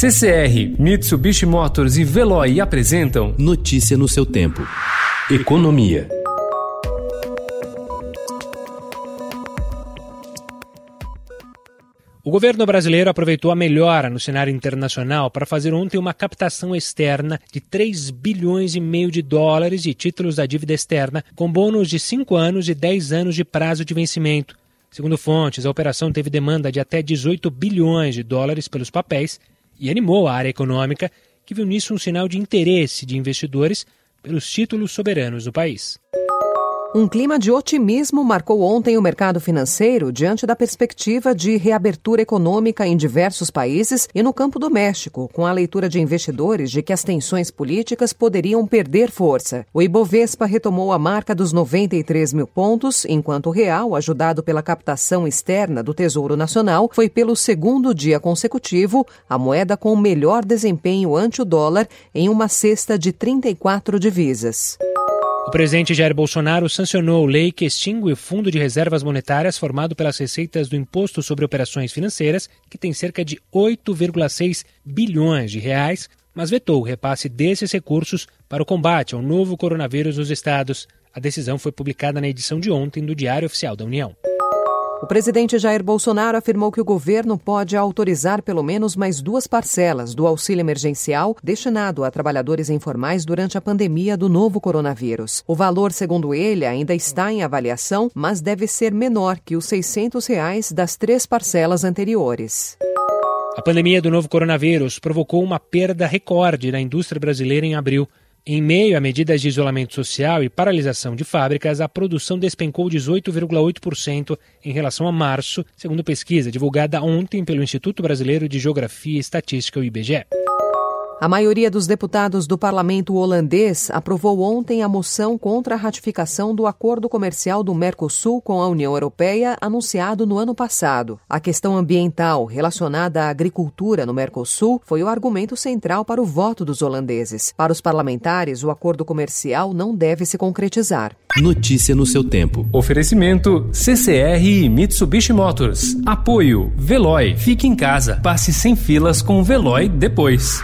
CCR, Mitsubishi Motors e Veloy apresentam Notícia no seu tempo. Economia. O governo brasileiro aproveitou a melhora no cenário internacional para fazer ontem uma captação externa de 3 bilhões e meio de dólares de títulos da dívida externa, com bônus de 5 anos e 10 anos de prazo de vencimento. Segundo fontes, a operação teve demanda de até 18 bilhões de dólares pelos papéis e animou a área econômica, que viu nisso um sinal de interesse de investidores pelos títulos soberanos do país. Um clima de otimismo marcou ontem o mercado financeiro diante da perspectiva de reabertura econômica em diversos países e no campo doméstico, com a leitura de investidores de que as tensões políticas poderiam perder força. O Ibovespa retomou a marca dos 93 mil pontos, enquanto o real, ajudado pela captação externa do Tesouro Nacional, foi pelo segundo dia consecutivo a moeda com o melhor desempenho ante o dólar em uma cesta de 34 divisas. O presidente Jair Bolsonaro sancionou lei que extingue o Fundo de Reservas Monetárias formado pelas receitas do Imposto sobre Operações Financeiras, que tem cerca de 8,6 bilhões de reais, mas vetou o repasse desses recursos para o combate ao novo coronavírus nos estados. A decisão foi publicada na edição de ontem do Diário Oficial da União. O presidente Jair Bolsonaro afirmou que o governo pode autorizar pelo menos mais duas parcelas do auxílio emergencial destinado a trabalhadores informais durante a pandemia do novo coronavírus. O valor, segundo ele, ainda está em avaliação, mas deve ser menor que os 600 reais das três parcelas anteriores. A pandemia do novo coronavírus provocou uma perda recorde na indústria brasileira em abril. Em meio a medidas de isolamento social e paralisação de fábricas, a produção despencou 18,8% em relação a março, segundo pesquisa divulgada ontem pelo Instituto Brasileiro de Geografia e Estatística, o IBGE. A maioria dos deputados do parlamento holandês aprovou ontem a moção contra a ratificação do acordo comercial do Mercosul com a União Europeia, anunciado no ano passado. A questão ambiental relacionada à agricultura no Mercosul foi o argumento central para o voto dos holandeses. Para os parlamentares, o acordo comercial não deve se concretizar. Notícia no seu tempo. Oferecimento CCR e Mitsubishi Motors. Apoio Veloy. Fique em casa. Passe sem filas com o Veloy depois.